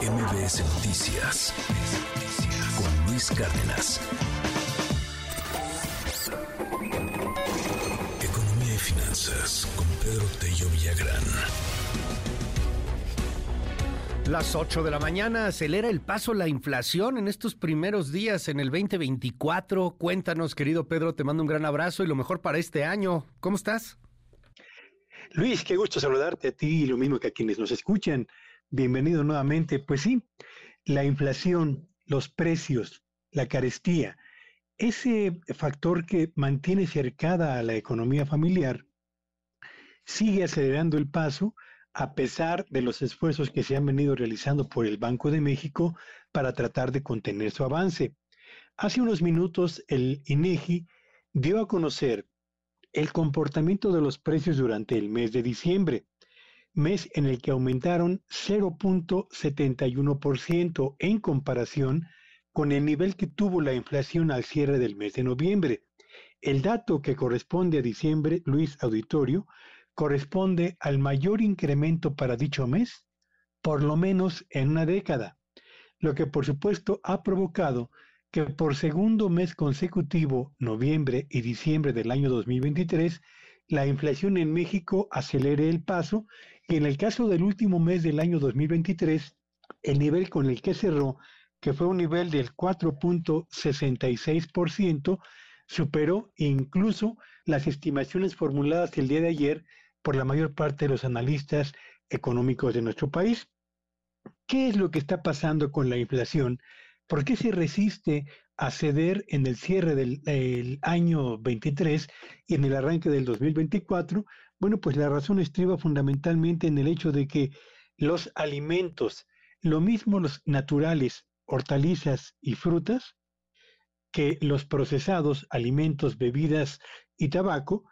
MBS Noticias con Luis Cárdenas. Economía y finanzas con Pedro Tello Villagrán. Las 8 de la mañana acelera el paso la inflación en estos primeros días en el 2024. Cuéntanos, querido Pedro, te mando un gran abrazo y lo mejor para este año. ¿Cómo estás? Luis, qué gusto saludarte a ti y lo mismo que a quienes nos escuchan. Bienvenido nuevamente. Pues sí, la inflación, los precios, la carestía, ese factor que mantiene cercada a la economía familiar, sigue acelerando el paso a pesar de los esfuerzos que se han venido realizando por el Banco de México para tratar de contener su avance. Hace unos minutos el INEGI dio a conocer el comportamiento de los precios durante el mes de diciembre mes en el que aumentaron 0.71% en comparación con el nivel que tuvo la inflación al cierre del mes de noviembre. El dato que corresponde a diciembre, Luis Auditorio, corresponde al mayor incremento para dicho mes, por lo menos en una década, lo que por supuesto ha provocado que por segundo mes consecutivo, noviembre y diciembre del año 2023, la inflación en México acelere el paso en el caso del último mes del año 2023, el nivel con el que cerró, que fue un nivel del 4.66%, superó incluso las estimaciones formuladas el día de ayer por la mayor parte de los analistas económicos de nuestro país. ¿Qué es lo que está pasando con la inflación? ¿Por qué se resiste a ceder en el cierre del año 23 y en el arranque del 2024? Bueno, pues la razón estriba fundamentalmente en el hecho de que los alimentos, lo mismo los naturales, hortalizas y frutas, que los procesados, alimentos, bebidas y tabaco,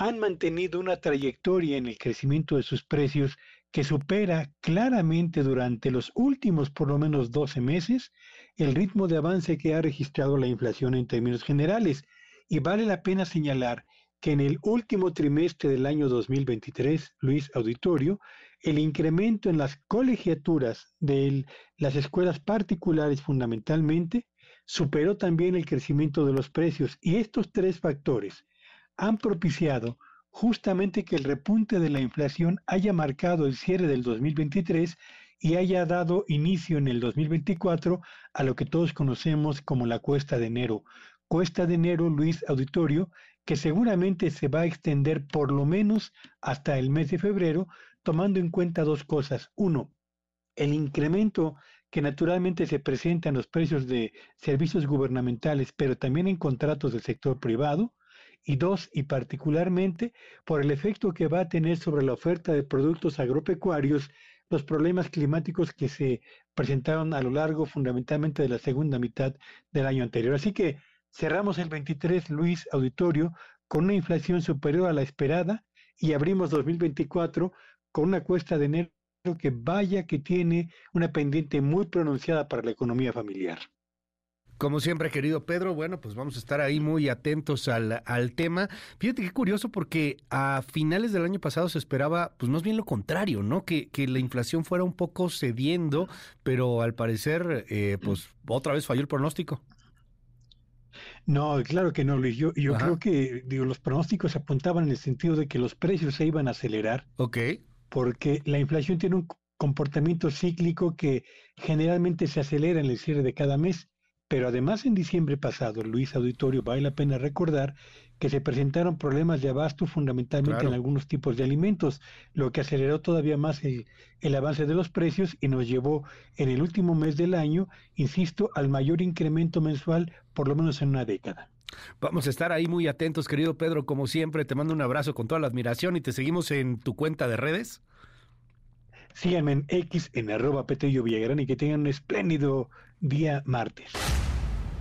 han mantenido una trayectoria en el crecimiento de sus precios que supera claramente durante los últimos por lo menos 12 meses el ritmo de avance que ha registrado la inflación en términos generales. Y vale la pena señalar que en el último trimestre del año 2023, Luis Auditorio, el incremento en las colegiaturas de las escuelas particulares fundamentalmente superó también el crecimiento de los precios y estos tres factores han propiciado justamente que el repunte de la inflación haya marcado el cierre del 2023 y haya dado inicio en el 2024 a lo que todos conocemos como la cuesta de enero. Cuesta de enero, Luis Auditorio, que seguramente se va a extender por lo menos hasta el mes de febrero, tomando en cuenta dos cosas. Uno, el incremento que naturalmente se presenta en los precios de servicios gubernamentales, pero también en contratos del sector privado, y dos, y particularmente por el efecto que va a tener sobre la oferta de productos agropecuarios los problemas climáticos que se presentaron a lo largo fundamentalmente de la segunda mitad del año anterior. Así que cerramos el 23, Luis Auditorio, con una inflación superior a la esperada y abrimos 2024 con una cuesta de enero que vaya que tiene una pendiente muy pronunciada para la economía familiar. Como siempre, querido Pedro, bueno, pues vamos a estar ahí muy atentos al, al, tema. Fíjate qué curioso porque a finales del año pasado se esperaba, pues más bien lo contrario, ¿no? Que, que la inflación fuera un poco cediendo, pero al parecer, eh, pues otra vez falló el pronóstico. No, claro que no, Luis. Yo, yo creo que digo, los pronósticos apuntaban en el sentido de que los precios se iban a acelerar. Ok. Porque la inflación tiene un comportamiento cíclico que generalmente se acelera en el cierre de cada mes pero además en diciembre pasado, Luis Auditorio, vale la pena recordar que se presentaron problemas de abasto fundamentalmente en algunos tipos de alimentos, lo que aceleró todavía más el, el, avance de los precios y nos llevó en el último mes del año, insisto, al mayor incremento mensual por lo menos en una década. Vamos a estar ahí muy atentos, querido Pedro, como siempre, te mando un abrazo con toda la admiración y te seguimos en tu cuenta de redes. Síganme en X en arroba Petello Villagrán y que tengan un espléndido día martes.